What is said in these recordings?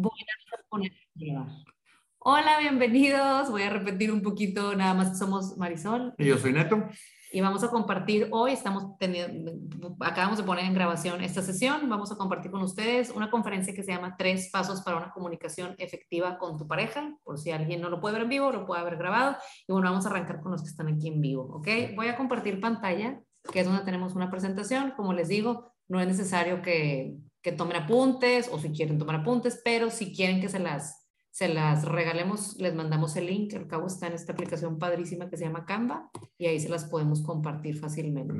Voy a poner Hola, bienvenidos. Voy a repetir un poquito, nada más somos Marisol. Y yo soy Neto. Y vamos a compartir hoy, estamos teniendo, acabamos de poner en grabación esta sesión, vamos a compartir con ustedes una conferencia que se llama Tres Pasos para una comunicación efectiva con tu pareja, por si alguien no lo puede ver en vivo, lo puede haber grabado. Y bueno, vamos a arrancar con los que están aquí en vivo, ¿ok? Voy a compartir pantalla, que es donde tenemos una presentación. Como les digo, no es necesario que, que tomen apuntes o si quieren tomar apuntes, pero si quieren que se las, se las regalemos, les mandamos el link. Al cabo está en esta aplicación padrísima que se llama Canva y ahí se las podemos compartir fácilmente.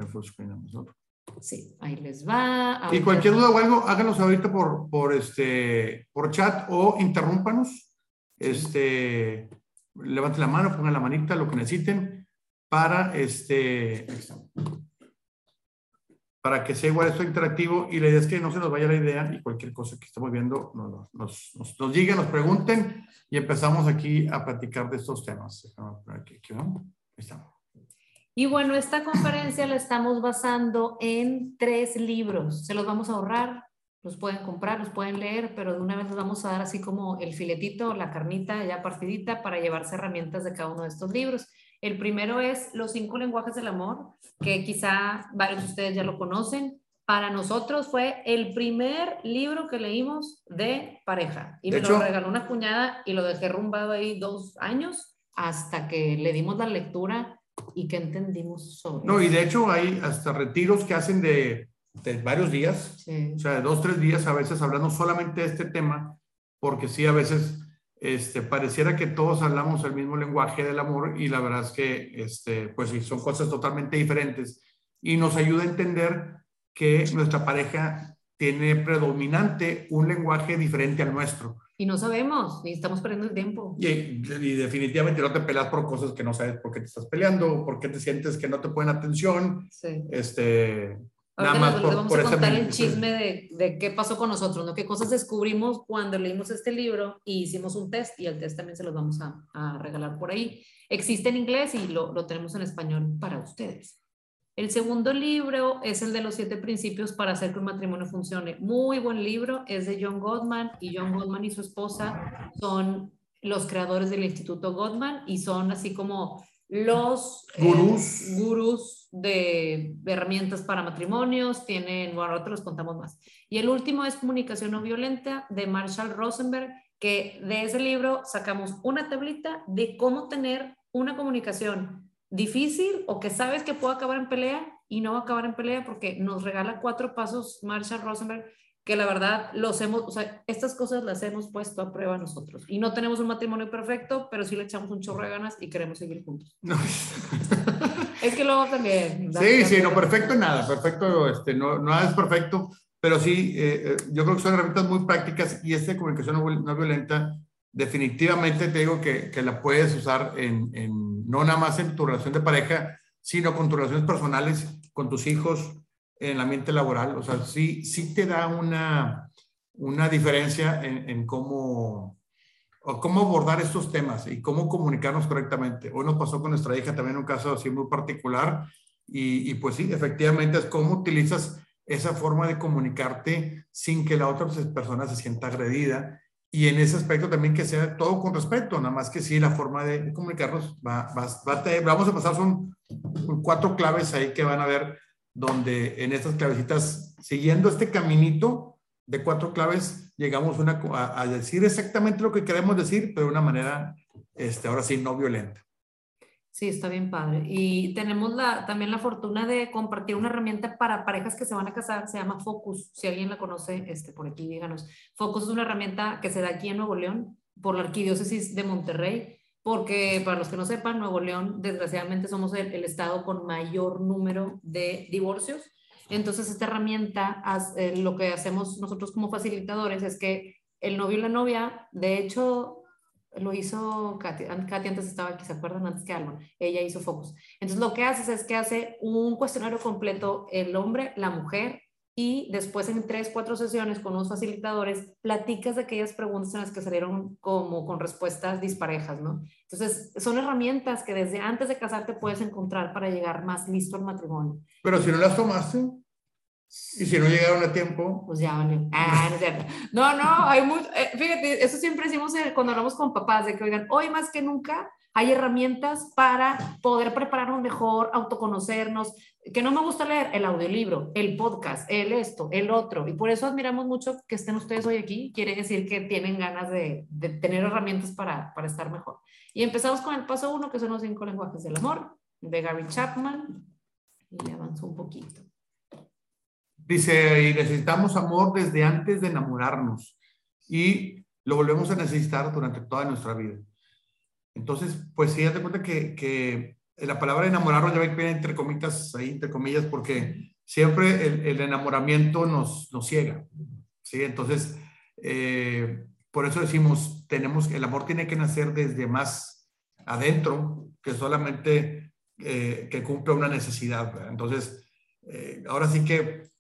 Sí, ahí les va. Y cualquier duda o algo, háganos ahorita por, por, este, por chat o interrúmpanos. Este, levanten la mano, pongan la manita, lo que necesiten para este para que sea igual esto interactivo y la idea es que no se nos vaya la idea y cualquier cosa que estemos viendo nos, nos, nos, nos pregunten y empezamos aquí a platicar de estos temas. Y bueno, esta conferencia la estamos basando en tres libros. Se los vamos a ahorrar, los pueden comprar, los pueden leer, pero de una vez les vamos a dar así como el filetito, la carnita ya partidita para llevarse herramientas de cada uno de estos libros. El primero es Los cinco lenguajes del amor, que quizá varios de ustedes ya lo conocen. Para nosotros fue el primer libro que leímos de pareja. Y me lo regaló una cuñada y lo dejé rumbado ahí dos años hasta que le dimos la lectura y que entendimos sobre No, y de hecho hay hasta retiros que hacen de, de varios días, o sea, de dos, tres días a veces hablando solamente de este tema, porque sí, a veces este, pareciera que todos hablamos el mismo lenguaje del amor y la verdad es que, este, pues sí, son cosas totalmente diferentes y nos ayuda a entender que nuestra pareja tiene predominante un lenguaje diferente al nuestro. Y no sabemos, y estamos perdiendo el tiempo. Y, y, definitivamente no te peleas por cosas que no sabes por qué te estás peleando, por qué te sientes que no te ponen atención. Sí. Este, Nada más por, vamos a contar el chisme de, de, qué pasó con nosotros, ¿no? Qué cosas descubrimos cuando leímos este libro y hicimos un test y el test también se los vamos a, a regalar por ahí. Existe en inglés y lo, lo, tenemos en español para ustedes. El segundo libro es el de los siete principios para hacer que un matrimonio funcione. Muy buen libro, es de John Gottman y John Gottman y su esposa son los creadores del Instituto Gottman y son así como los eh, gurús, gurús de, herramientas para matrimonios, tienen, bueno, ahora te los contamos más. Y el último es Comunicación no violenta de Marshall Rosenberg, que de ese libro sacamos una tablita de cómo tener una comunicación difícil o que sabes que puede acabar en pelea y no va a acabar en pelea porque nos regala cuatro pasos Marshall Rosenberg que la verdad los hemos, o sea, estas cosas las hemos puesto a prueba nosotros. Y no tenemos un matrimonio perfecto, pero sí le echamos un chorro de ganas y queremos seguir juntos. es que luego también. Sí, sí, no, perfecto nada, perfecto, este, no, no es perfecto, pero sí, eh, eh, yo creo que son herramientas muy prácticas y esta comunicación no, violenta, definitivamente te digo que, que la puedes usar en, en, no nada más en tu relación de pareja, sino con tus relaciones personales, con tus hijos, en el ambiente laboral. O sea, sí, sí te da una, una diferencia en, cómo, cómo abordar estos temas y cómo comunicarnos correctamente. Hoy nos pasó con nuestra hija también un caso así muy particular y, pues sí, efectivamente es cómo utilizas esa forma de comunicarte sin que la otra persona se sienta agredida y en ese aspecto también que sea todo con respeto, nada más que sí la forma de comunicarnos va vamos a pasar son cuatro claves ahí que van a ver donde en estas clavecitas, siguiendo este caminito de cuatro claves, llegamos una, a, decir exactamente lo que queremos decir, pero de una manera, este, ahora sí, no violenta. Sí, está bien padre. Y tenemos la, también la fortuna de compartir una herramienta para parejas que se van a casar, se llama Focus. Si alguien la conoce, este, por aquí díganos. Focus es una herramienta que se da aquí en Nuevo León por la Arquidiócesis de Monterrey porque para los que no sepan, Nuevo León, desgraciadamente, somos el, estado con mayor número de divorcios. Entonces, esta herramienta, eh, lo que hacemos nosotros como facilitadores es que el novio y la novia, de hecho, lo hizo Katy, Katy antes estaba aquí, ¿se acuerdan? Antes que Alma, ella hizo focos. Entonces, lo que haces es que hace un cuestionario completo el hombre, la mujer y después en tres, cuatro sesiones con unos facilitadores, platicas de aquellas preguntas en las que salieron como con respuestas disparejas, ¿no? Entonces, son herramientas que desde antes de casarte puedes encontrar para llegar más listo al matrimonio. Pero si no las tomaste. Y si no llegaron a tiempo. Pues ya vale. Ah, no, no, hay mucho. Eh, fíjate, eso siempre decimos cuando hablamos con papás, de que oigan, hoy más que nunca hay herramientas para poder prepararnos mejor, autoconocernos. Que no me gusta leer el audiolibro, el podcast, el esto, el otro. Y por eso admiramos mucho que estén ustedes hoy aquí. Quiere decir que tienen ganas de, tener herramientas para, para estar mejor. Y empezamos con el paso uno, que son los cinco lenguajes del amor, de Gary Chapman. Y le avanzo un poquito. Dice, y necesitamos amor desde antes de enamorarnos. Y lo volvemos a necesitar durante toda nuestra vida. Entonces, pues sí, te cuenta que, que la palabra enamorarnos ya viene entre comillas, ahí entre comillas, porque siempre el, enamoramiento nos, nos ciega. ¿sí? Entonces, eh, por eso decimos, tenemos, el amor tiene que nacer desde más adentro que solamente eh, que cumpla una necesidad. Entonces, eh, ahora sí que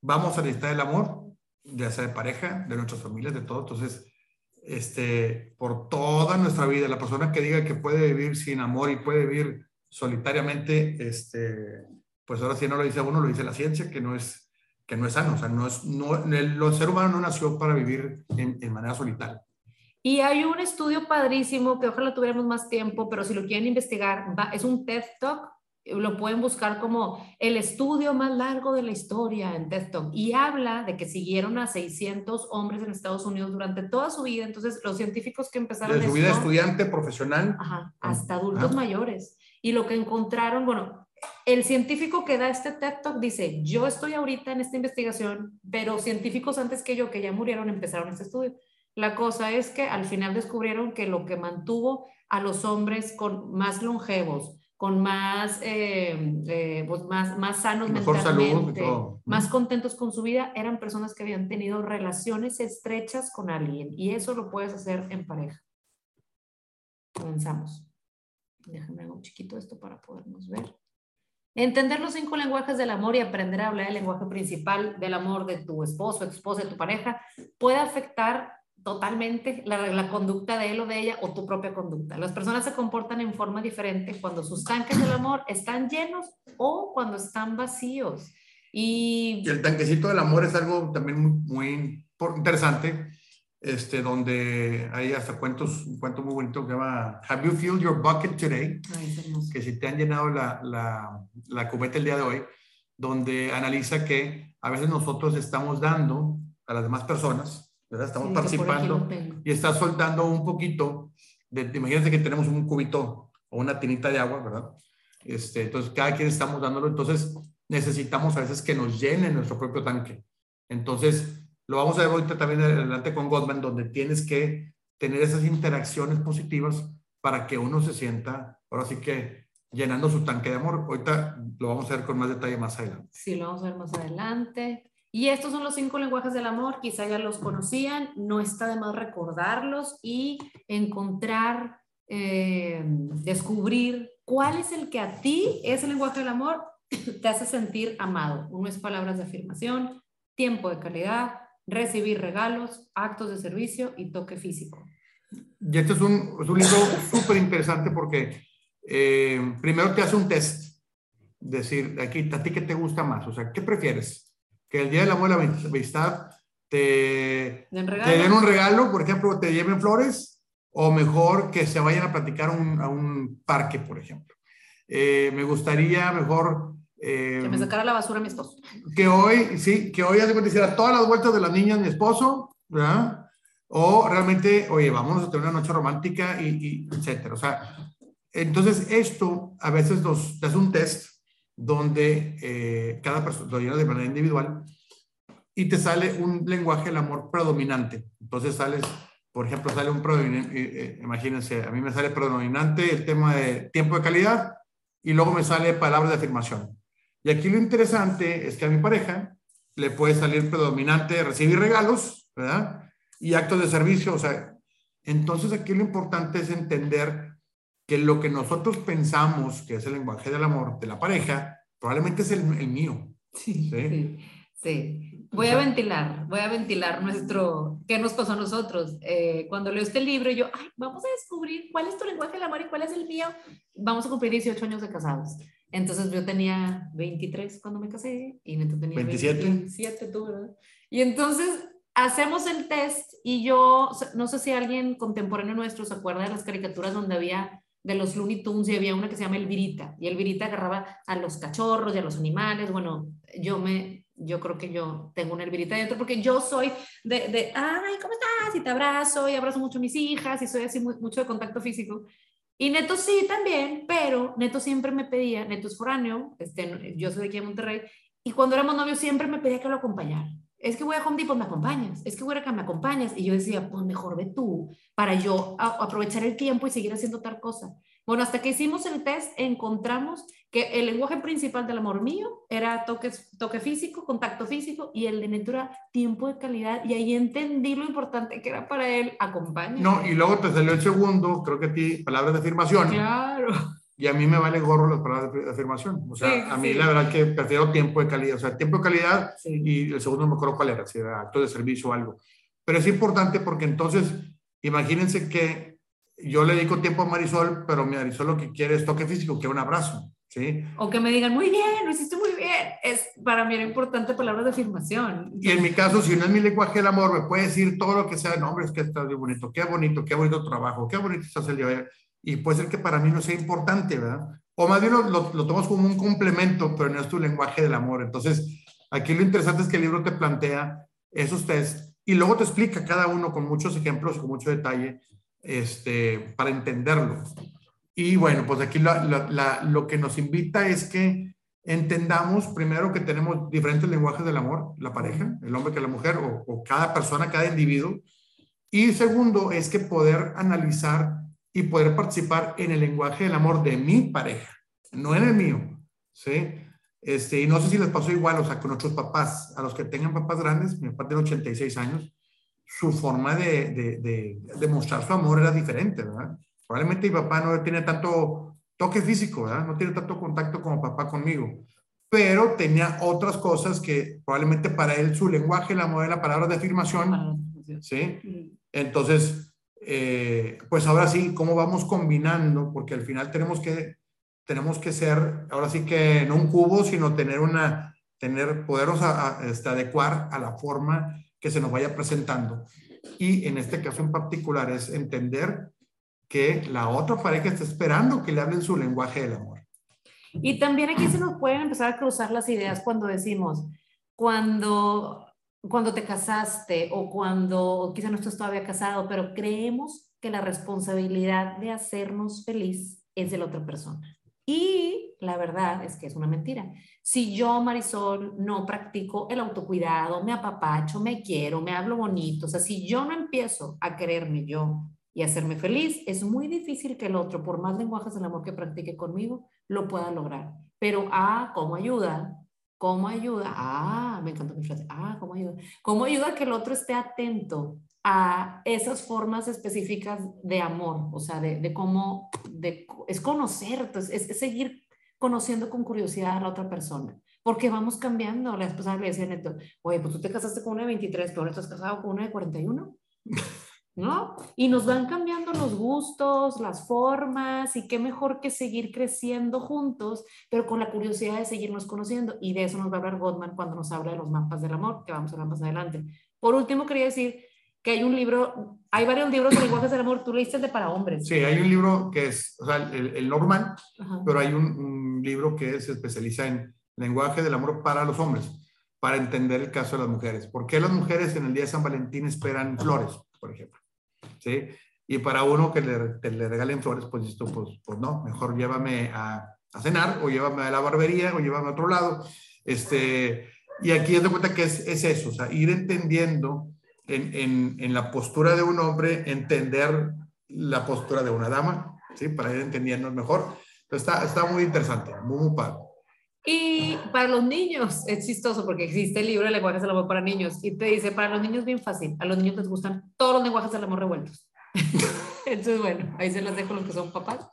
vamos a necesitar el amor, ya sea de pareja, de nuestras familias, de todo. Entonces, este, por toda nuestra vida, la persona que diga que puede vivir sin amor y puede vivir solitariamente, este, pues ahora sí no lo dice uno, lo dice la ciencia, que no es, que no es sano. O sea, no es, no, el, ser humano no nació para vivir en, en manera solitaria. Y hay un estudio padrísimo que ojalá tuviéramos más tiempo, pero si lo quieren investigar, es un TED Talk lo pueden buscar como el estudio más largo de la historia en TED Talk y habla de que siguieron a 600 hombres en Estados Unidos durante toda su vida. Entonces, los científicos que empezaron... Su vida estudiante, profesional. Ajá, hasta adultos mayores. Y lo que encontraron, bueno, el científico que da este TED Talk dice, yo estoy ahorita en esta investigación, pero científicos antes que yo, que ya murieron, empezaron este estudio. La cosa es que al final descubrieron que lo que mantuvo a los hombres con más longevos, con más, eh, eh, pues más, más sanos mentalmente, más contentos con su vida, eran personas que habían tenido relaciones estrechas con alguien y eso lo puedes hacer en pareja. Comenzamos. Déjame un chiquito esto para podernos ver. Entender los cinco lenguajes del amor y aprender a hablar el lenguaje principal del amor de tu esposo, de tu esposa, de tu pareja, puede afectar totalmente la, conducta de él o de ella o tu propia conducta. Las personas se comportan en forma diferente cuando sus tanques del amor están llenos o cuando están vacíos. Y, el tanquecito del amor es algo también muy, interesante, este, donde hay hasta cuentos, un cuento muy bonito que llama Have you filled your bucket today? que si te han llenado la, la, la cubeta el día de hoy, donde analiza que a veces nosotros estamos dando a las demás personas Estamos participando y está soltando un poquito. De, imagínense que tenemos un cubito o una tinita de agua, ¿verdad? Este, entonces, cada quien estamos dándolo. Entonces, necesitamos a veces que nos llene nuestro propio tanque. Entonces, lo vamos a ver ahorita también adelante con Goldman, donde tienes que tener esas interacciones positivas para que uno se sienta, ahora sí que llenando su tanque de amor. Ahorita lo vamos a ver con más detalle más adelante. Sí, lo vamos a ver más adelante. Y estos son los cinco lenguajes del amor, quizá ya los conocían, no está de más recordarlos y encontrar, eh, descubrir cuál es el que a ti, ese lenguaje del amor, te hace sentir amado. Uno es palabras de afirmación, tiempo de calidad, recibir regalos, actos de servicio y toque físico. Y este es un, es un libro súper interesante porque eh, primero te hace un test, decir, aquí, ¿a ti qué te gusta más? O sea, ¿qué prefieres? Que el día del amor y la amistad te, te den un regalo, por ejemplo, te lleven flores, o mejor que se vayan a platicar un, a un parque, por ejemplo. Eh, me gustaría mejor... Eh, que me sacara la basura mi esposo. Que hoy, sí, que hoy hace hiciera todas las vueltas de las niñas mi esposo, ¿verdad? O realmente, oye, vamos a tener una noche romántica y, y etcétera. O sea, entonces esto a veces nos hace un test donde eh, cada persona lo llena de manera individual y te sale un lenguaje del amor predominante. Entonces sales, por ejemplo, sale un predominante, eh, eh, imagínense, a mí me sale predominante el tema de tiempo de calidad y luego me sale palabras de afirmación. Y aquí lo interesante es que a mi pareja le puede salir predominante recibir regalos. Y actos de servicio, o sea, entonces aquí lo importante es entender que lo que nosotros pensamos que es el lenguaje del amor de la pareja, probablemente es el, mío. Sí, sí, Voy a ventilar, voy a ventilar nuestro, ¿qué nos pasó a nosotros? Eh, cuando leo este libro, yo, ay, vamos a descubrir cuál es tu lenguaje del amor y cuál es el mío. Vamos a cumplir 18 años de casados. Entonces yo tenía 23 cuando me casé y Neto tenía 27. 27, tú, ¿verdad? Y entonces hacemos el test y yo, no sé si alguien contemporáneo nuestro se acuerda de las caricaturas donde había de los Looney Tunes y había una que se llama Elvirita y Elvirita agarraba a los cachorros y a los animales. Bueno, yo me, yo creo que yo tengo una Elvirita dentro porque yo soy de, de, ay, ¿cómo estás? Y te abrazo y abrazo mucho a mis hijas y soy así mucho de contacto físico. Y Neto sí también, pero Neto siempre me pedía, Neto es foráneo, este, yo soy de aquí de Monterrey, y cuando éramos novios siempre me pedía que lo acompañara. Es que voy a Home Depot, me acompañas. Es que voy a acá, me acompañas. Y yo decía, pues mejor ve tú, para yo aprovechar el tiempo y seguir haciendo tal cosa. Bueno, hasta que hicimos el test, encontramos que el lenguaje principal del amor mío era toque, toque físico, contacto físico, y el de Neto era tiempo de calidad. Y ahí entendí lo importante que era para él, acompañar. No, y luego te salió el segundo, creo que a ti, palabras de afirmación. Claro. Y a mí me vale gorro las palabras de afirmación. O sea, a mí la verdad que prefiero tiempo de calidad. O sea, tiempo de calidad y el segundo no me acuerdo cuál era, si era acto de servicio o algo. Pero es importante porque entonces, imagínense que yo le dedico tiempo a Marisol, pero Marisol lo que quiere es toque físico, que un abrazo, ¿sí? O que me digan, muy bien, lo hiciste muy bien. Es, para mí era importante palabras de afirmación. Y en mi caso, si no es mi lenguaje del amor, me puede decir todo lo que sea, no, hombre, es que estás muy bonito, qué bonito, qué bonito trabajo, qué bonito estás el día de hoy. Y puede ser que para mí no sea importante, ¿verdad? O más bien lo, lo, lo tomas como un complemento, pero no es tu lenguaje del amor. Entonces, aquí lo interesante es que el libro te plantea esos test y luego te explica cada uno con muchos ejemplos, con mucho detalle, este, para entenderlo. Y bueno, pues aquí lo que nos invita es que entendamos primero que tenemos diferentes lenguajes del amor, la pareja, el hombre que la mujer, o cada persona, cada individuo. Y segundo es que poder analizar y poder participar en el lenguaje del amor de mi pareja, no en el mío, ¿sí? Este, y no sé si les pasó igual, o sea, con nuestros papás, a los que tengan papás grandes, mi papá tiene 86 años, su forma de, de, de, mostrar su amor era diferente, ¿verdad? Probablemente mi papá no tiene tanto toque físico, ¿verdad? No tiene tanto contacto como papá conmigo, pero tenía otras cosas que probablemente para él su lenguaje, la amor la palabra de afirmación, ¿sí? Entonces, eh, pues ahora sí, ¿cómo vamos combinando? Porque al final tenemos que, tenemos que ser, ahora sí que no un cubo, sino tener una, tener, podernos este, adecuar a la forma que se nos vaya presentando. Y en este caso en particular es entender que la otra pareja está esperando que le hablen su lenguaje del amor. Y también aquí se nos pueden empezar a cruzar las ideas cuando decimos, cuando, cuando te casaste o cuando quizá no estás todavía casado, pero creemos que la responsabilidad de hacernos feliz es de la otra persona. Y la verdad es que es una mentira. Si yo, Marisol, no practico el autocuidado, me apapacho, me quiero, me hablo bonito, o sea, si yo no empiezo a quererme yo y hacerme feliz, es muy difícil que el otro, por más lenguajes del amor que practique conmigo, lo pueda lograr. Pero, ah, ¿cómo ayuda? ¿Cómo ayuda? Ah, me encantó mi frase. Ah, ¿cómo ayuda? ¿Cómo ayuda que el otro esté atento a esas formas específicas de amor? O sea, de, de cómo, de, es conocer, es, es seguir conociendo con curiosidad a la otra persona. Porque vamos cambiando. La esposa le decía Neto, oye, pues tú te casaste con una de 23, pero ahora estás casado con una de 41. ¿No? Y nos van cambiando los gustos, las formas, y qué mejor que seguir creciendo juntos, pero con la curiosidad de seguirnos conociendo. Y de eso nos va a hablar Gottman cuando nos habla de los mapas del amor, que vamos a hablar más adelante. Por último, quería decir que hay un libro, hay varios libros de lenguajes del amor, tú leíste el de para hombres. Sí, hay un libro que es, o sea, el, el normal, pero hay un, un, libro que se especializa en lenguaje del amor para los hombres, para entender el caso de las mujeres. ¿Por qué las mujeres en el día de San Valentín esperan flores, por ejemplo? ¿Sí? Y para uno que le, le regalen flores, pues esto, pues, pues no, mejor llévame a, a, cenar o llévame a la barbería o llévame a otro lado. Este, y aquí es de cuenta que es, es eso, o sea, ir entendiendo en, en, en, la postura de un hombre, entender la postura de una dama, ¿sí? Para ir entendiendo mejor. está, está muy interesante, muy, muy padre. Y para los niños es chistoso porque existe el libro de lenguajes del amor para niños y te dice, para los niños bien fácil, a los niños les gustan todos los lenguajes del amor revueltos. Entonces, bueno, ahí se los dejo los que son papás.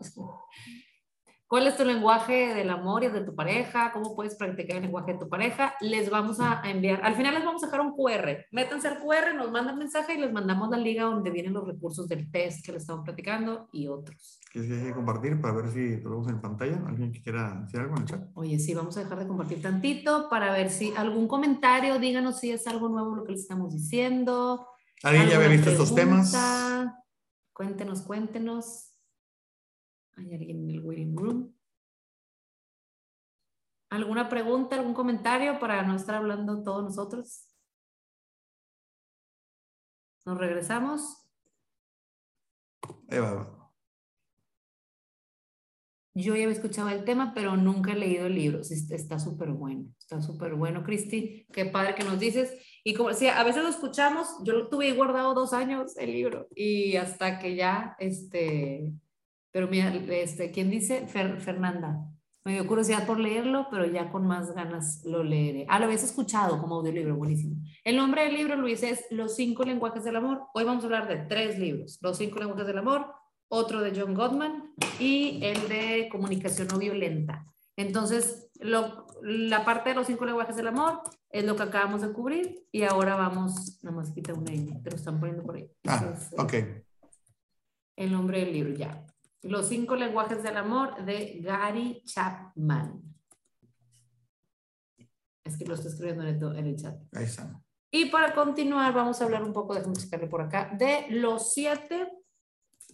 ¿Cuál es tu lenguaje del amor y de tu pareja? ¿Cómo puedes practicar el lenguaje de tu pareja? Les vamos a enviar, al final les vamos a dejar un QR. Métanse al QR, nos mandan mensaje y les mandamos la liga donde vienen los recursos del test que les estamos platicando y otros. ¿Quieres compartir para ver si lo vemos en pantalla? ¿Alguien que quiera decir algo en el chat? Oye, sí, vamos a dejar de compartir tantito para ver si algún comentario, díganos si es algo nuevo lo que les estamos diciendo. ¿Alguien ya había visto estos temas? Cuéntenos, cuéntenos. Hay alguien en el waiting room. ¿Alguna pregunta, algún comentario para no estar hablando todos nosotros? ¿Nos regresamos? Eva. Yo ya había escuchado el tema, pero nunca he leído el libro. Está súper bueno, está súper bueno, Cristi. Qué padre que nos dices. Y como decía, a veces lo escuchamos, yo lo tuve guardado dos años el libro y hasta que ya, este, pero mira, este, ¿quién dice? Fernanda. Me dio curiosidad por leerlo, pero ya con más ganas lo leeré. Ah, lo habías escuchado como audiolibro, buenísimo. El nombre del libro, Luis, es Los cinco lenguajes del amor. Hoy vamos a hablar de tres libros. Los cinco lenguajes del amor, otro de John Gottman y el de comunicación no violenta. Entonces, lo, la parte de los cinco lenguajes del amor es lo que acabamos de cubrir y ahora vamos, nada más quita una te lo están poniendo por ahí. Ah, ok. El nombre del libro, ya. Los cinco lenguajes del amor de Gary Chapman. Es que lo estoy escribiendo en el, chat. Ahí está. Y para continuar, vamos a hablar un poco, déjame checarle por acá, de los siete,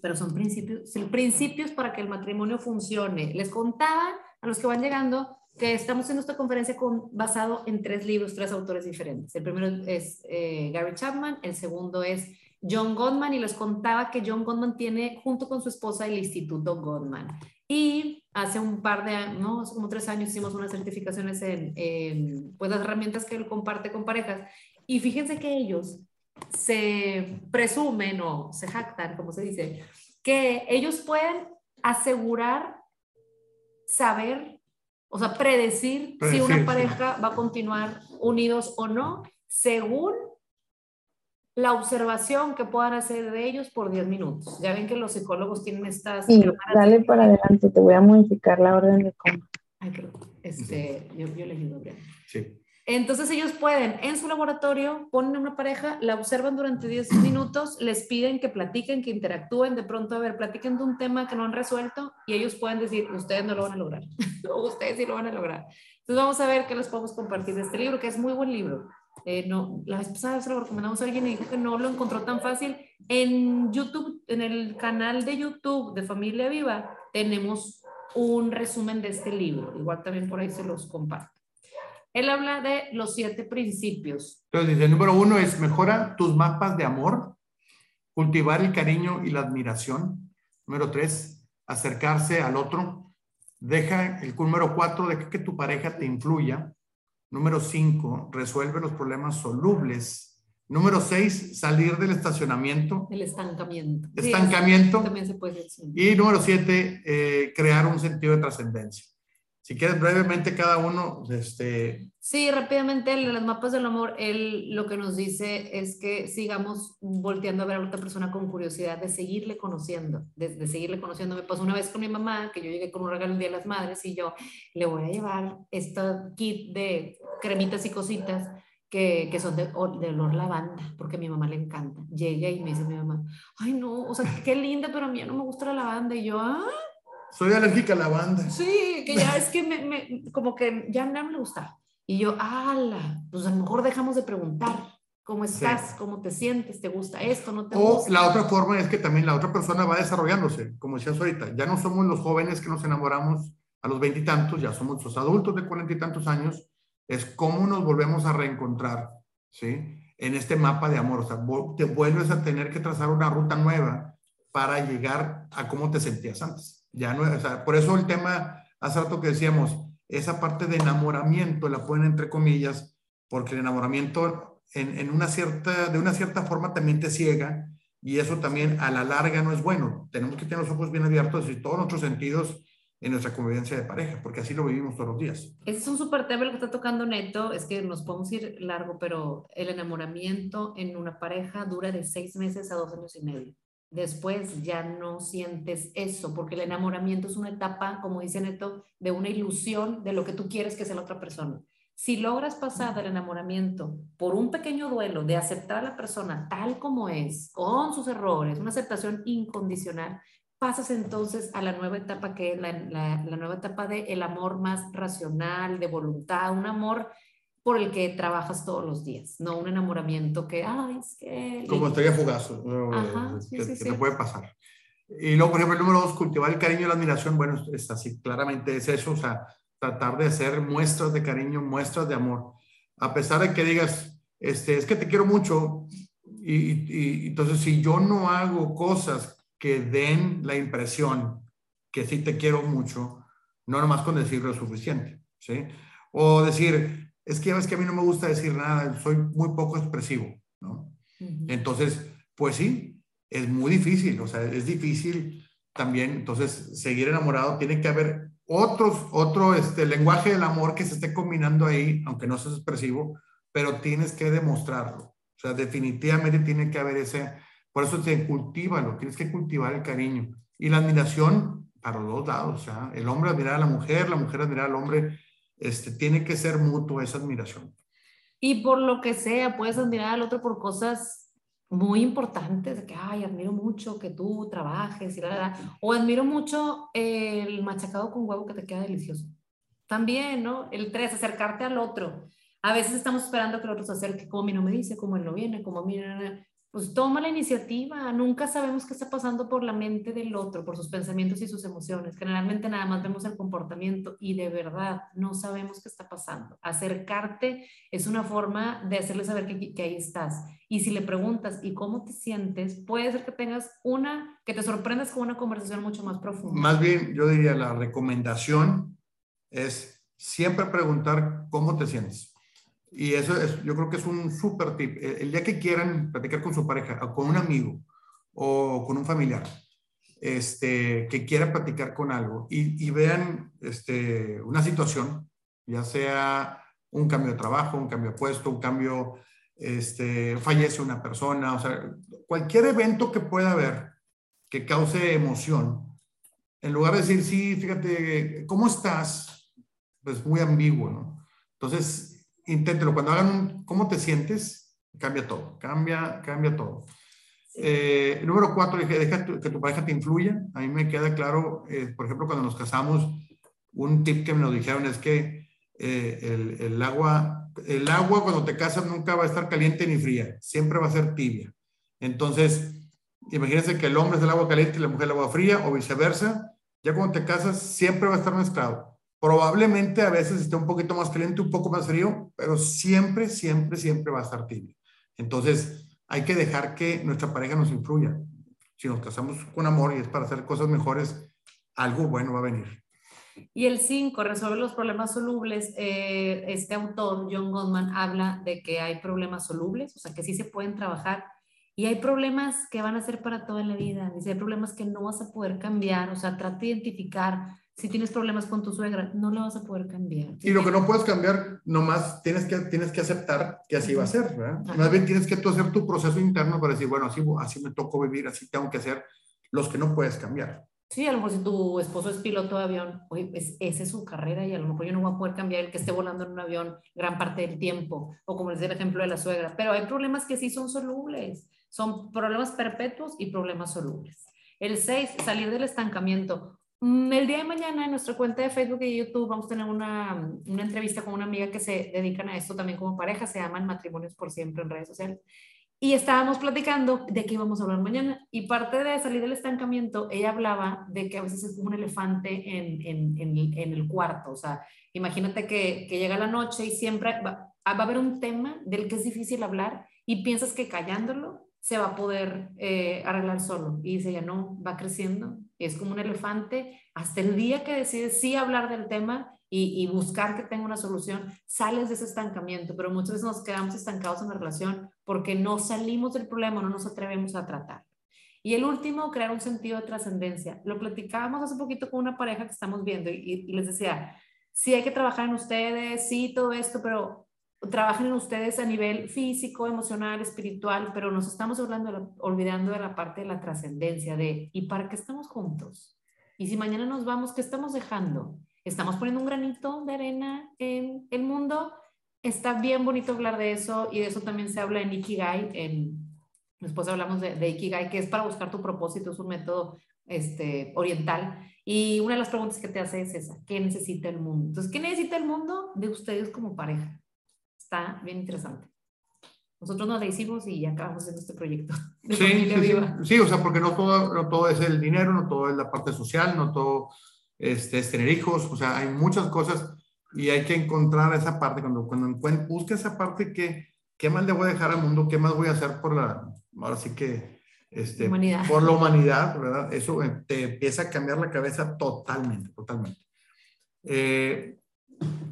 pero son principios, principios para que el matrimonio funcione. Les contaba a los que van llegando que estamos haciendo esta conferencia con, basado en tres libros, tres autores diferentes. El primero es eh, Gary Chapman, el segundo es John Gottman y les contaba que John Gottman tiene junto con su esposa el Instituto Gottman. Y hace un par de no, hace como tres años hicimos unas certificaciones en, pues las herramientas que él comparte con parejas. Y fíjense que ellos se presumen o se jactan, como se dice, que ellos pueden asegurar, saber, o sea, predecir, predecir si una pareja va a continuar unidos o no, según la observación que puedan hacer de ellos por 10 minutos. Ya ven que los psicólogos tienen estas... Sí, dale para adelante, te voy a modificar la orden de compra. Ay, creo, este, yo, yo le ayudo bien. Sí. Entonces ellos pueden, en su laboratorio, ponen una pareja, la observan durante 10 minutos, les piden que platiquen, que interactúen, de pronto, a ver, platiquen de un tema que no han resuelto y ellos pueden decir, ustedes no lo van a lograr, o ustedes sí lo van a lograr. Entonces vamos a ver qué les podemos compartir de este libro, que es muy buen libro. Eh, no, la vez pasada se lo recomendamos a alguien y dijo que no lo encontró tan fácil. En YouTube, en el canal de YouTube de Familia Viva, tenemos un resumen de este libro. Igual también por ahí se los comparto. Él habla de los siete principios. Entonces dice, número uno es mejora tus mapas de amor, cultivar el cariño y la admiración. Número tres, acercarse al otro. Deja el número cuatro, deja que tu pareja te influya. Número cinco, resuelve los problemas solubles. Número seis, salir del estacionamiento. El estancamiento. Estancamiento. también se puede decir. Y número siete, eh, crear un sentido de trascendencia. Si quieres brevemente cada uno, este... Sí, rápidamente, en los mapas del amor, él lo que nos dice es que sigamos volteando a ver a otra persona con curiosidad, de seguirle conociendo, de, seguirle conociendo. Me pasó una vez con mi mamá, que yo llegué con un regalo el Día de las Madres y yo le voy a llevar este kit de cremitas y cositas que, que, son de, de, olor lavanda, porque a mi mamá le encanta. Llega y me dice mi mamá, ay no, o sea, qué linda, pero a mí no me gusta la lavanda. Y yo, ah, soy alérgica a la banda. Sí, que ya es que me, me, como que ya no me gusta. Y yo, ala, pues a lo mejor dejamos de preguntar. ¿Cómo estás? ¿Cómo te sientes? ¿Te gusta esto? ¿No te o la otra forma es que también la otra persona va desarrollándose, como decías ahorita. Ya no somos los jóvenes que nos enamoramos a los veintitantos, ya somos los adultos de cuarenta y tantos años. Es cómo nos volvemos a reencontrar, ¿sí? En este mapa de amor. O sea, te vuelves a tener que trazar una ruta nueva para llegar a cómo te sentías antes. Ya no, o sea, por eso el tema, hace rato que decíamos, esa parte de enamoramiento la ponen entre comillas, porque el enamoramiento en, en, una cierta, de una cierta forma también te ciega y eso también a la larga no es bueno. Tenemos que tener los ojos bien abiertos y todos nuestros sentidos en nuestra convivencia de pareja, porque así lo vivimos todos los días. Ese es un súper tema lo que está tocando Neto, es que nos podemos ir largo, pero el enamoramiento en una pareja dura de seis meses a dos años y medio. Después ya no sientes eso, porque el enamoramiento es una etapa, como dice Neto, de una ilusión de lo que tú quieres que sea la otra persona. Si logras pasar del enamoramiento por un pequeño duelo de aceptar a la persona tal como es, con sus errores, una aceptación incondicional, pasas entonces a la nueva etapa que es la, nueva etapa del el amor más racional, de voluntad, un amor por el que trabajas todos los días, no un enamoramiento que, ay, es que... Como estrella fugaz, Ajá, que, sí, te puede pasar. Y luego, por ejemplo, el número dos, cultivar el cariño y la admiración, bueno, es así, claramente es eso, o sea, tratar de hacer muestras de cariño, muestras de amor. A pesar de que digas, este, es que te quiero mucho, y, entonces si yo no hago cosas que den la impresión que sí te quiero mucho, no nomás con decirlo es suficiente, ¿sí? O decir, es que ya ves que a mí no me gusta decir nada, soy muy poco expresivo, ¿no? Entonces, pues sí, es muy difícil, o sea, es difícil también, entonces, seguir enamorado tiene que haber otros, otro este, lenguaje del amor que se esté combinando ahí, aunque no seas expresivo, pero tienes que demostrarlo. O sea, definitivamente tiene que haber ese, por eso te cultiva, lo tienes que cultivar el cariño. Y la admiración para los dos lados, o sea, el hombre admirar a la mujer, la mujer admirar al hombre, este, tiene que ser mutuo esa admiración. Y por lo que sea, puedes admirar al otro por cosas muy importantes, que, ay, admiro mucho que tú trabajes y la, la, o admiro mucho el machacado con huevo que te queda delicioso. También, ¿no? El tres, acercarte al otro. A veces estamos esperando que el otro se acerque, como a mí no me dice, como él no viene, como a mí no, pues toma la iniciativa. Nunca sabemos qué está pasando por la mente del otro, por sus pensamientos y sus emociones. Generalmente nada más vemos el comportamiento y de verdad no sabemos qué está pasando. Acercarte es una forma de hacerle saber que, que ahí estás. Y si le preguntas, ¿y cómo te sientes? Puede ser que tengas una, que te sorprendas con una conversación mucho más profunda. Más bien, yo diría, la recomendación es siempre preguntar cómo te sientes y eso es, yo creo que es un súper tip. El día que quieran platicar con su pareja, o con un amigo, o con un familiar, este, que quiera platicar con algo y, y, vean este, una situación, ya sea un cambio de trabajo, un cambio de puesto, un cambio, este, fallece una persona, o sea, cualquier evento que pueda haber que cause emoción, en lugar de decir, sí, fíjate, ¿cómo estás? Pues muy ambiguo, ¿no? Entonces, inténtelo. Cuando hagan un, ¿cómo te sientes? Cambia todo, cambia, cambia todo. Eh, número cuatro, deja que tu pareja te influya. A mí me queda claro, eh, por ejemplo, cuando nos casamos, un tip que me lo dijeron es que eh, el, el, agua, el agua cuando te casas nunca va a estar caliente ni fría, siempre va a ser tibia. Entonces, imagínense que el hombre es el agua caliente y la mujer el agua fría o viceversa. Ya cuando te casas, siempre va a estar mezclado. Probablemente a veces esté un poquito más caliente, un poco más frío, pero siempre, siempre, siempre va a estar tibio. Entonces, hay que dejar que nuestra pareja nos influya. Si nos casamos con amor y es para hacer cosas mejores, algo bueno va a venir. Y el 5, resolver los problemas solubles. Eh, este autor, John Goldman, habla de que hay problemas solubles, o sea, que sí se pueden trabajar. Y hay problemas que van a ser para toda la vida. Dice, hay problemas que no vas a poder cambiar. O sea, trata de identificar si tienes problemas con tu suegra, no lo vas a poder cambiar. Y lo que no puedes cambiar, nomás tienes que, tienes que aceptar que así va a ser, ¿verdad? Más bien tienes que tú hacer tu proceso interno para decir, bueno, así, así me tocó vivir, así tengo que hacer los que no puedes cambiar. Sí, a lo mejor si tu esposo es piloto de avión, oye, pues esa es su carrera y a lo mejor yo no voy a poder cambiar el que esté volando en un avión gran parte del tiempo, o como les decía el ejemplo de la suegra, pero hay problemas que sí son solubles, son problemas perpetuos y problemas solubles. El 6, salir del estancamiento. Mm, el día de mañana en nuestra cuenta de Facebook y YouTube vamos a tener una, una, entrevista con una amiga que se dedican a esto también como pareja, se llaman Matrimonios por Siempre en redes sociales. Y estábamos platicando de qué íbamos a hablar mañana. Y parte de salir del estancamiento, ella hablaba de que a veces es como un elefante en, en, en, en el cuarto. O sea, imagínate que, que, llega la noche y siempre va, va a haber un tema del que es difícil hablar y piensas que callándolo se va a poder eh, arreglar solo. Y dice, ya no, va creciendo. Es como un elefante. Hasta el día que decides sí hablar del tema y, buscar que tenga una solución, sales de ese estancamiento. Pero muchas veces nos quedamos estancados en la relación porque no salimos del problema, no nos atrevemos a tratar. Y el último, crear un sentido de trascendencia. Lo platicábamos hace poquito con una pareja que estamos viendo y, y les decía, sí hay que trabajar en ustedes, sí, todo esto, pero trabajen en ustedes a nivel físico, emocional, espiritual, pero nos estamos hablando olvidando de la parte de la trascendencia, de ¿y para qué estamos juntos? Y si mañana nos vamos, ¿qué estamos dejando? ¿Estamos poniendo un granito de arena en el mundo? Está bien bonito hablar de eso y de eso también se habla en Ikigai. En, después hablamos de, de Ikigai, que es para buscar tu propósito, es un método este, oriental. Y una de las preguntas que te hace es esa, ¿qué necesita el mundo? Entonces, ¿qué necesita el mundo de ustedes como pareja? Está bien interesante. Nosotros nos la hicimos y acabamos haciendo este proyecto. sí, sí, sí, o sea, porque no todo, no todo es el dinero, no todo es la parte social, no todo este, es tener hijos, o sea, hay muchas cosas y hay que encontrar esa parte, cuando, cuando busca esa parte que, ¿qué más le voy a dejar al mundo? ¿Qué más voy a hacer por la, ahora sí que, este, humanidad. por la humanidad, ¿verdad? Eso eh, te empieza a cambiar la cabeza totalmente, totalmente. Eh,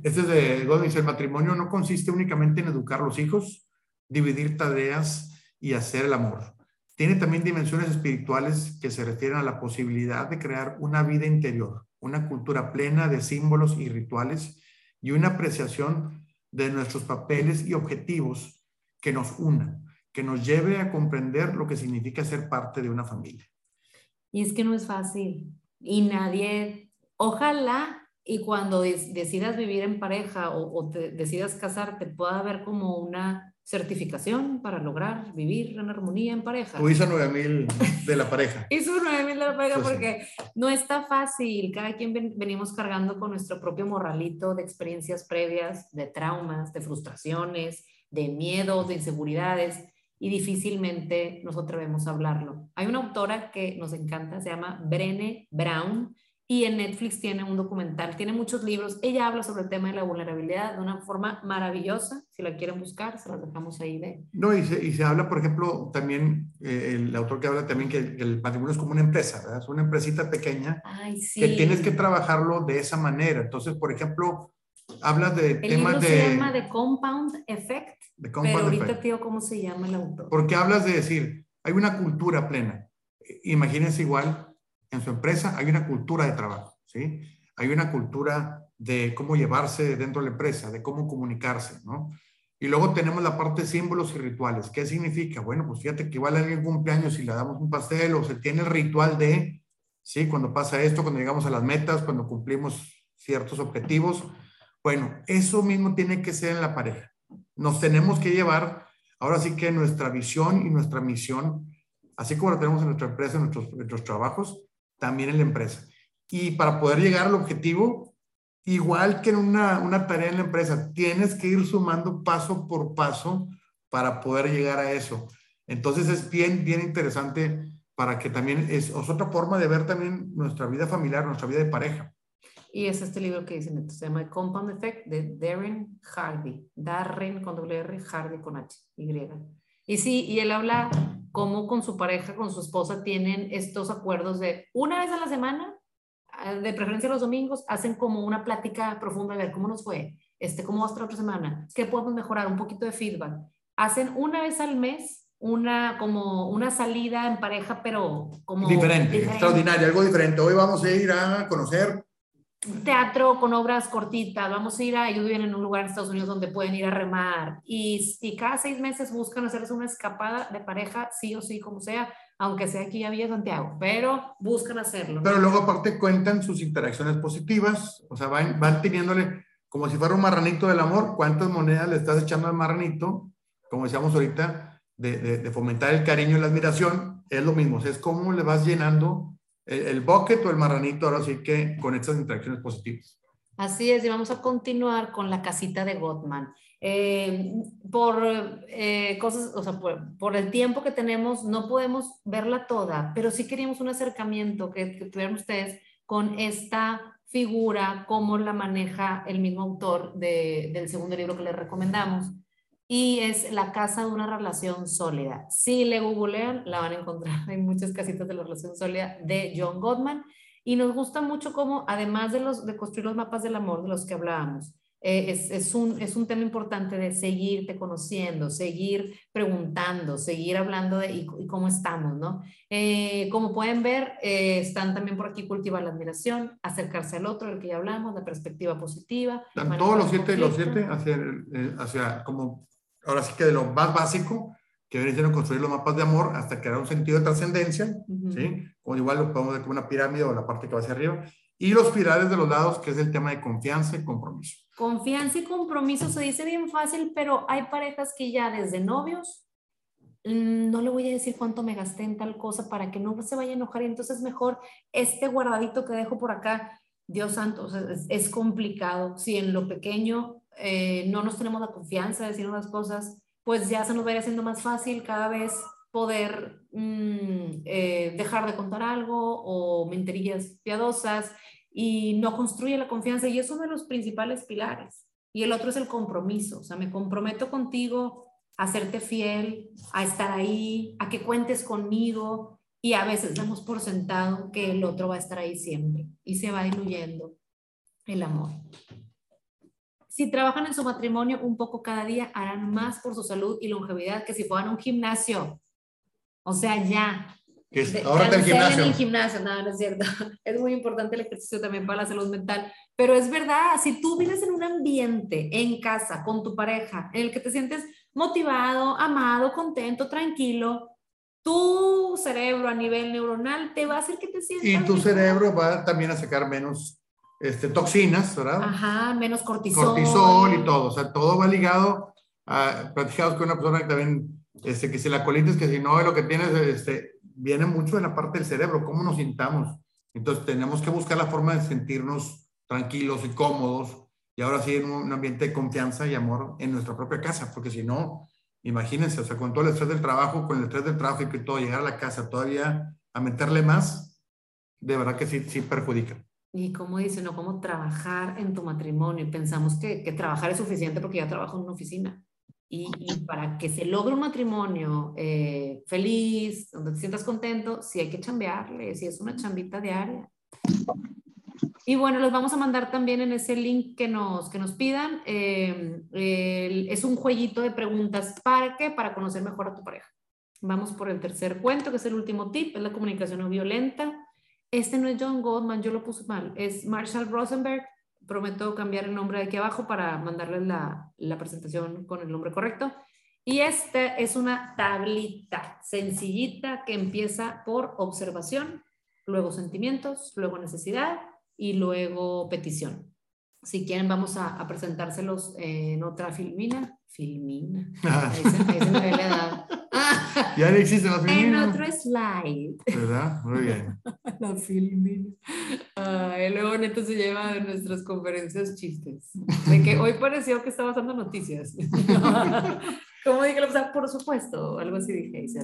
este es de Godwin, el matrimonio no consiste únicamente en educar a los hijos, dividir tareas y hacer el amor. Tiene también dimensiones espirituales que se refieren a la posibilidad de crear una vida interior, una cultura plena de símbolos y rituales y una apreciación de nuestros papeles y objetivos que nos unan, que nos lleve a comprender lo que significa ser parte de una familia. Y es que no es fácil y nadie, ojalá y cuando decidas vivir en pareja o, o te decidas casarte pueda haber como una certificación para lograr vivir en armonía en pareja. Tú hizo 9000 de la pareja. hizo 9000 de la pareja porque no está fácil. Cada quien venimos cargando con nuestro propio morralito de experiencias previas, de traumas, de frustraciones, de miedos, de inseguridades y difícilmente nos atrevemos a hablarlo. Hay una autora que nos encanta, se llama Brene Brown y en Netflix tiene un documental, tiene muchos libros. Ella habla sobre el tema de la vulnerabilidad de una forma maravillosa. Si la quieren buscar, se las dejamos ahí de. No, y se, y se habla, por ejemplo, también, eh, el autor que habla también que el, matrimonio es como una empresa, ¿verdad? Es una empresita pequeña Ay, sí. que tienes que trabajarlo de esa manera. Entonces, por ejemplo, hablas de el temas libro de. se llama The Compound Effect. de compound pero ahorita, effect. tío, ¿cómo se llama el autor? Porque hablas de decir, hay una cultura plena. Imagínense igual, en su empresa hay una cultura de trabajo, ¿sí? Hay una cultura de cómo llevarse dentro de la empresa, de cómo comunicarse, ¿no? Y luego tenemos la parte de símbolos y rituales. ¿Qué significa? Bueno, pues fíjate que igual a alguien cumpleaños y le damos un pastel o se tiene el ritual de, ¿sí? Cuando pasa esto, cuando llegamos a las metas, cuando cumplimos ciertos objetivos. Bueno, eso mismo tiene que ser en la pareja. Nos tenemos que llevar, ahora sí que nuestra visión y nuestra misión, así como la tenemos en nuestra empresa, en nuestros, en nuestros trabajos, también en la empresa. Y para poder llegar al objetivo, igual que en una, una tarea en la empresa, tienes que ir sumando paso por paso para poder llegar a eso. Entonces es bien, bien interesante para que también es, es otra forma de ver también nuestra vida familiar, nuestra vida de pareja. Y es este libro que dicen, se llama Compound Effect de Darren Hardy. Darren con R, Hardy con H, Y. Y sí, y él habla cómo con su pareja, con su esposa, tienen estos acuerdos de una vez a la semana, eh, de preferencia los domingos, hacen como una plática profunda de ver cómo nos fue, este, cómo va a estar otra semana, qué podemos mejorar, un poquito de feedback. Hacen una vez al mes una como una salida en pareja, pero como Diferente, extraordinario, algo diferente. Hoy vamos a ir a conocer teatro con obras cortitas, vamos a ir a, ellos viven en un lugar en Estados Unidos donde pueden ir a remar y, y cada seis meses buscan hacerles una escapada de pareja, sí o sí, como sea, aunque sea aquí a Villa Santiago, pero buscan hacerlo. Pero luego aparte cuentan sus interacciones positivas, o sea, van, van teniéndole como si fuera un marranito del amor, cuántas monedas le estás echando al marranito, como decíamos ahorita, de, de, de fomentar el cariño y la admiración, es lo mismo, es cómo le vas llenando el, el bucket o el marranito, ahora sí que con estas interacciones positivas. Así es, y vamos a continuar con la casita de Gottman. Eh, por eh, cosas, o sea, por, por, el tiempo que tenemos, no podemos verla toda, pero sí queríamos un acercamiento que, que tuvieran ustedes con esta figura, cómo la maneja el mismo autor de, del segundo libro que les recomendamos. Y es la casa de una relación sólida. Si le googlean, la van a encontrar. Hay muchas casitas de la relación sólida de John Gottman. Y nos gusta mucho cómo, además de, los, de construir los mapas del amor de los que hablábamos, eh, es, es, un, es un tema importante de seguirte conociendo, seguir preguntando, seguir hablando de y, cómo estamos, ¿no? Eh, como pueden ver, eh, están también por aquí cultivar la admiración, acercarse al otro, del que ya hablamos, la perspectiva positiva. Todos los siete, los siete hacia, hacia como, ahora sí que de lo más básico, que viene siendo construir los mapas de amor hasta crear un sentido de trascendencia, ¿sí? Como igual lo podemos ver como una pirámide o la parte que va hacia arriba. Y los pilares de los lados, que es el tema de confianza y compromiso. Confianza y compromiso se dice bien fácil, pero hay parejas que ya desde novios, mm, no le voy a decir cuánto me gasté en tal cosa para que no se vaya a enojar y entonces mejor este guardadito que dejo por acá, Dios santo, es, complicado. Si en lo pequeño eh, no nos tenemos la confianza de decir unas cosas, pues ya se nos va a ir haciendo más fácil cada vez poder mm, eh, dejar de contar algo o mentirillas piadosas y no construye la confianza y es uno de los principales pilares. Y el otro es el compromiso, o sea, me comprometo contigo a serte fiel, a estar ahí, a que cuentes conmigo y a veces damos por sentado que el otro va a estar ahí siempre y se va diluyendo el amor. Si trabajan en su matrimonio un poco cada día, harán más por su salud y longevidad que si fueran a un gimnasio. O sea, ya. ahora está el gimnasio. En el gimnasio, no, no es cierto. Es muy importante el ejercicio también para la salud mental. Pero es verdad, si tú vives en un ambiente, en casa, con tu pareja, en el que te sientes motivado, amado, contento, tranquilo, tu cerebro a nivel neuronal te va a hacer que te sientas. Y tu cerebro va también a sacar menos este, toxinas, ¿verdad? Ajá, menos cortisol. Cortisol y todo, o sea, todo va ligado a, platicamos con una persona que también, este, que si la colitis, que si no, lo que tienes, este, viene mucho de la parte del cerebro, cómo nos sintamos. Entonces tenemos que buscar la forma de sentirnos tranquilos y cómodos y ahora sí en un ambiente de confianza y amor en nuestra propia casa, porque si no, imagínense, o sea, con todo el estrés del trabajo, con el estrés del tráfico y todo, llegar a la casa todavía a meterle más, de verdad que sí, sí perjudica. Y como dice, no, cómo trabajar en tu matrimonio. Pensamos que, que trabajar es suficiente porque ya trabajo en una oficina. Y, y para que se logre un matrimonio eh, feliz, donde te sientas contento, sí hay que chambearle, si es una chambita diaria. Y bueno, los vamos a mandar también en ese link que nos, que nos pidan. Eh, es un jueguito de preguntas. ¿Para qué? Para conocer mejor a tu pareja. Vamos por el tercer cuento, que es el último tip, es la comunicación no violenta. Este no es John Goldman, yo lo puse mal, es Marshall Rosenberg. Prometo cambiar el nombre de aquí abajo para mandarles la, la presentación con el nombre correcto. Y esta es una tablita sencillita que empieza por observación, luego sentimientos, luego necesidad y luego petición. Si quieren, vamos a, a presentárselos en otra filmina. Filmina. Ahí se, ahí se me. Ya no existe la filmina. En otro slide. ¿Verdad? Muy bien. la filmina. Ay, luego Neto se lleva de nuestras conferencias chistes. De que hoy pareció que estaba dando noticias. ¿Cómo dije? O sea, por supuesto, algo así dije y se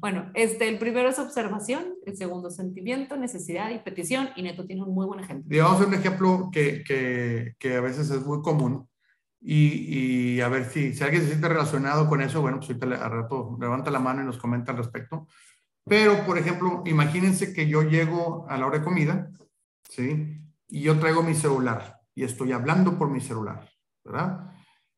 Bueno, este, el primero es observación, el segundo sentimiento, necesidad y petición, y Neto tiene un muy buen ejemplo. Y vamos a un ejemplo que, que, que a veces es muy común, y, y, a ver si, si alguien se siente relacionado con eso, bueno, pues ahorita a rato levanta la mano y nos comenta al respecto. Pero, por ejemplo, imagínense que yo llego a la hora de comida, ¿sí? Y yo traigo mi celular y estoy hablando por mi celular, ¿verdad?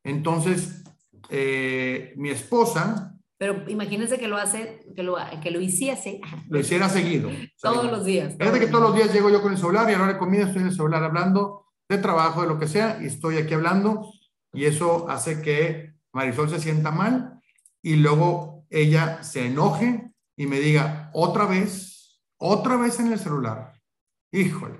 Entonces, eh, mi esposa... Pero imagínense que lo hace, que lo, que lo hiciese. Lo hiciera seguido. todos los días. Fíjate que todos los días llego yo con el celular y a la hora de comida estoy en el celular hablando de trabajo, de lo que sea, y estoy aquí hablando y eso hace que Marisol se sienta mal y luego ella se enoje y me diga otra vez, otra vez en el celular. Híjole.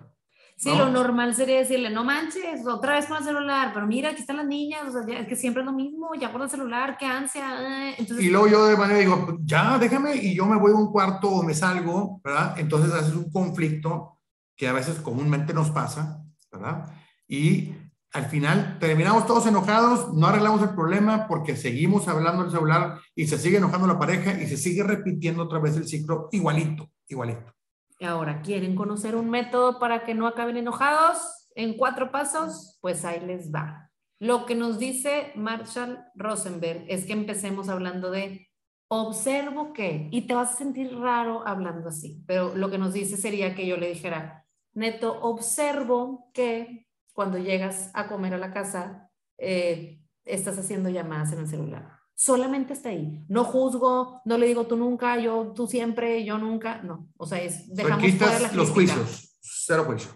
Sí, lo normal sería decirle, no manches, otra vez con el celular, pero mira, aquí están las niñas, o sea, es que siempre es lo mismo, ya con el celular, qué ansia. Eh". Entonces, y luego yo de manera digo, ya, déjame, y yo me voy a un cuarto o me salgo, ¿verdad? Entonces haces un conflicto que a veces comúnmente nos pasa, ¿verdad? Y al final terminamos todos enojados, no arreglamos el problema porque seguimos hablando el celular y se sigue enojando la pareja y se sigue repitiendo otra vez el ciclo igualito, igualito. Y ahora, ¿quieren conocer un método para que no acaben enojados en cuatro pasos? Pues ahí les va. Lo que nos dice Marshall Rosenberg es que empecemos hablando de observo que, y te vas a sentir raro hablando así, pero lo que nos dice sería que yo le dijera, Neto, observo que cuando llegas a comer a la casa, eh, estás haciendo llamadas en el celular. Solamente está ahí. No juzgo, no le digo tú nunca, yo tú siempre, yo nunca. No, o sea, es dejamos fuera la los juicios, cero juicio.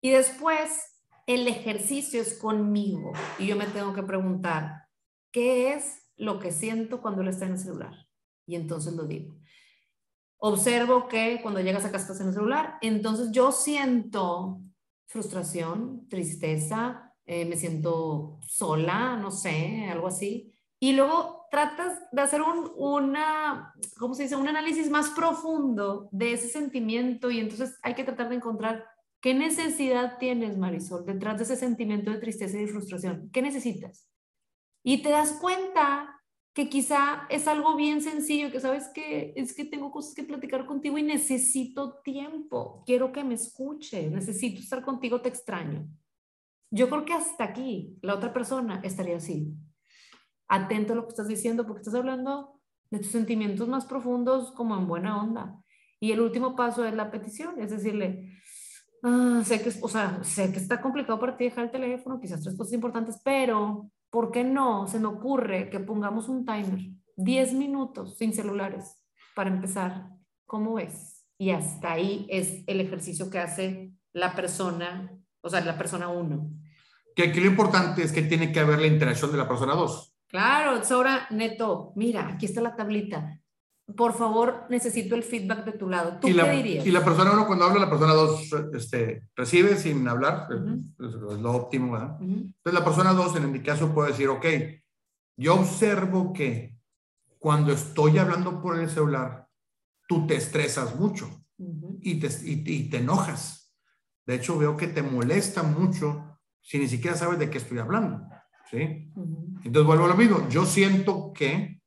Y después el ejercicio es conmigo y yo me tengo que preguntar, ¿qué es lo que siento cuando él está en el celular? Y entonces lo digo. Observo que cuando llegas a casa estás en el celular, entonces yo siento frustración, tristeza, eh, me siento sola, no sé, algo así. Y luego tratas de hacer un, una, ¿cómo se dice? Un análisis más profundo de ese sentimiento y entonces hay que tratar de encontrar qué necesidad tienes, Marisol, detrás de ese sentimiento de tristeza y frustración. ¿Qué necesitas? Y te das cuenta que quizá es algo bien sencillo, que sabes que es que tengo cosas que platicar contigo y necesito tiempo, quiero que me escuche, necesito estar contigo, te extraño. Yo creo que hasta aquí la otra persona estaría así, atento a lo que estás diciendo, porque estás hablando de tus sentimientos más profundos como en buena onda. Y el último paso es la petición, es decirle, ah, sé que, o sea, sé que está complicado para ti dejar el teléfono, quizás tres cosas importantes, pero ¿por qué no se me ocurre que pongamos un timer? 10 minutos sin celulares para empezar. ¿Cómo ves? Y hasta ahí es el ejercicio que hace la persona, o sea, la persona uno. Que aquí lo importante es que tiene que haber la interacción de la persona dos. Claro, ahora neto, mira, aquí está la tablita por favor, necesito el feedback de tu lado. ¿Tú qué dirías? Y la persona uno, cuando habla, la persona dos este, recibe sin hablar, es lo óptimo, ¿verdad? Entonces, la persona dos, en mi caso, puede decir, ok, yo observo que cuando estoy hablando por el celular, tú te estresas mucho y, te, y, te enojas. De hecho, veo que te molesta mucho si ni siquiera sabes de qué estoy hablando. ¿sí? Entonces, vuelvo a lo mismo. Yo siento que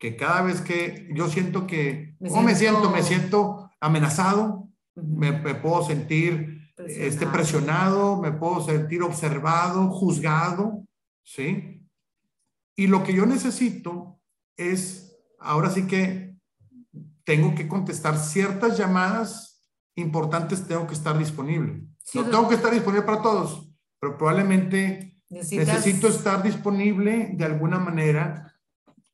que cada vez que yo siento que, me ¿cómo me siento? Me siento amenazado, me, puedo sentir presionado. Este, presionado, me puedo sentir observado, juzgado, ¿sí? Y lo que yo necesito es, ahora sí que tengo que contestar ciertas llamadas importantes, tengo que estar disponible. no tengo que estar disponible para todos, pero probablemente necesito estar disponible de alguna manera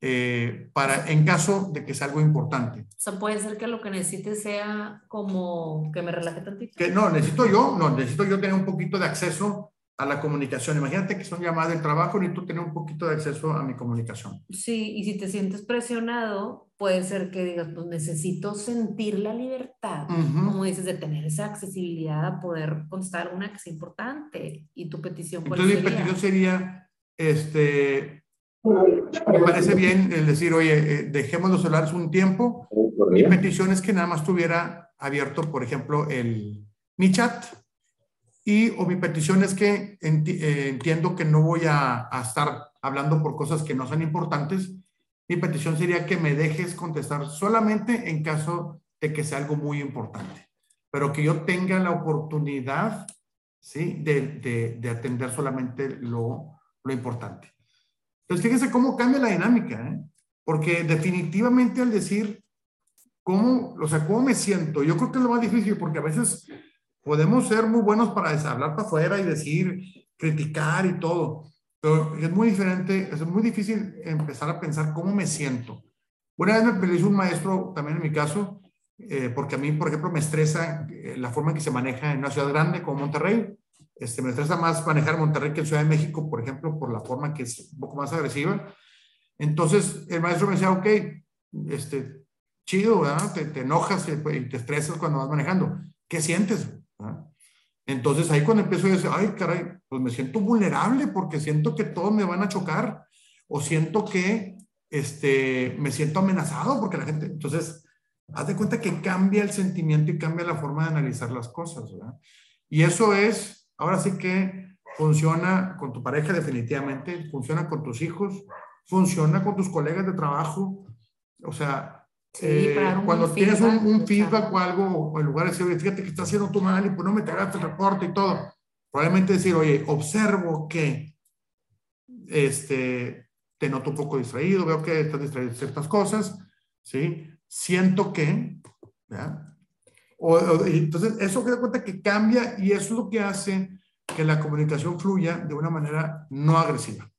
eh, para en caso de que sea algo importante. O sea, puede ser que lo que necesites sea como que me relaje tantito. Que no, necesito yo, no, necesito yo tener un poquito de acceso a la comunicación. Imagínate que son llamadas del trabajo, y tú tener un poquito de acceso a mi comunicación. Sí, y si te sientes presionado, puede ser que digas, pues necesito sentir la libertad, como dices, de tener esa accesibilidad a poder contestar alguna que sea importante. Y tu petición, Entonces, mi petición sería, este, me parece bien el decir, oye, eh, dejemos los celulares un tiempo. Mi petición es que nada más tuviera abierto, por ejemplo, el, mi chat. Y o mi petición es que eh, entiendo que no voy a, a, estar hablando por cosas que no son importantes. Mi petición sería que me dejes contestar solamente en caso de que sea algo muy importante, pero que yo tenga la oportunidad, ¿sí? De, de, de atender solamente lo, lo importante. Entonces, fíjense cómo cambia la dinámica, ¿eh? Porque definitivamente al decir cómo, o sea, cómo me siento, yo creo que es lo más difícil, porque a veces podemos ser muy buenos para hablar para afuera y decir, criticar y todo, pero es muy diferente, es muy difícil empezar a pensar cómo me siento. Una vez me hizo un maestro, también en mi caso, eh, porque a mí, por ejemplo, me estresa eh, la forma en que se maneja en una ciudad grande como Monterrey. Este, me estresa más manejar Monterrey que en Ciudad de México, por ejemplo, por la forma que es un poco más agresiva. Entonces, el maestro me decía, ok, este, chido, ¿verdad? Te, te enojas y te estresas cuando vas manejando. ¿Qué sientes? Entonces, ahí cuando empiezo a decir, ay, caray, pues me siento vulnerable porque siento que todos me van a chocar o siento que este, me siento amenazado porque la gente, entonces, haz de cuenta que cambia el sentimiento y cambia la forma de analizar las cosas, ¿verdad? Y eso es Ahora sí que funciona con tu pareja definitivamente, funciona con tus hijos, funciona con tus colegas de trabajo. O sea, eh, cuando tienes un, feedback o algo, o en lugar de decir, oye, fíjate que estás haciendo tú mal y pues no me entregaste el reporte y todo, probablemente decir, oye, observo que este, te noto un poco distraído, veo que estás distraído en ciertas cosas, ¿sí? Siento que, ¿ya? O, entonces, eso que da cuenta que cambia y eso es lo que hace que la comunicación fluya de una manera no agresiva.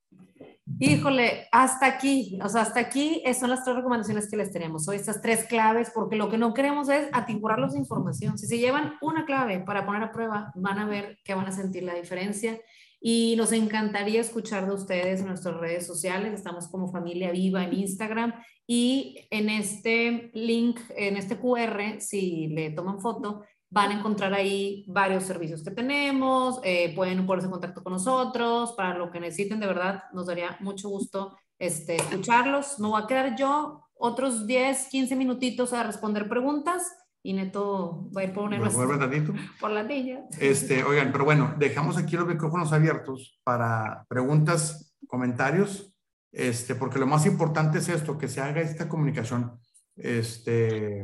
Híjole, hasta aquí, o sea, hasta aquí son las tres recomendaciones que les tenemos hoy, estas tres claves, porque lo que no queremos es atiborrarlos de información. Si se llevan una clave para poner a prueba, van a ver que van a sentir la diferencia y nos encantaría escuchar de ustedes en nuestras redes sociales. Estamos como Familia Viva en Instagram y en este link, en este QR, si le toman foto, van a encontrar ahí varios servicios que tenemos. Eh, pueden ponerse en contacto con nosotros para lo que necesiten. De verdad, nos daría mucho gusto este, escucharlos. Me voy a quedar yo otros 10, 15 minutitos a responder preguntas y Neto va a ir por una por la niña. Este, oigan, pero bueno, dejamos aquí los micrófonos abiertos para preguntas, comentarios, este, porque lo más importante es esto, que se haga esta comunicación, este,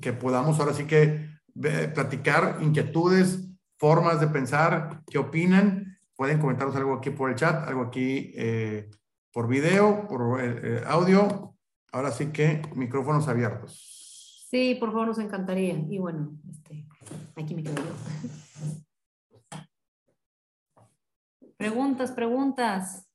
que podamos ahora sí que platicar inquietudes, formas de pensar, qué opinan. Pueden comentarnos algo aquí por el chat, algo aquí eh, por video, por eh, eh, audio. Ahora sí que micrófonos abiertos. Sí, por favor, nos encantaría. Y bueno, este, aquí me quedo yo. Preguntas, preguntas.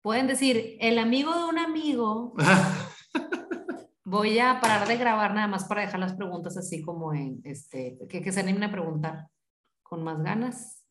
Pueden decir, el amigo de un amigo. Voy a parar de grabar nada más para dejar las preguntas así como en, este, que, que se animen a preguntar con más ganas.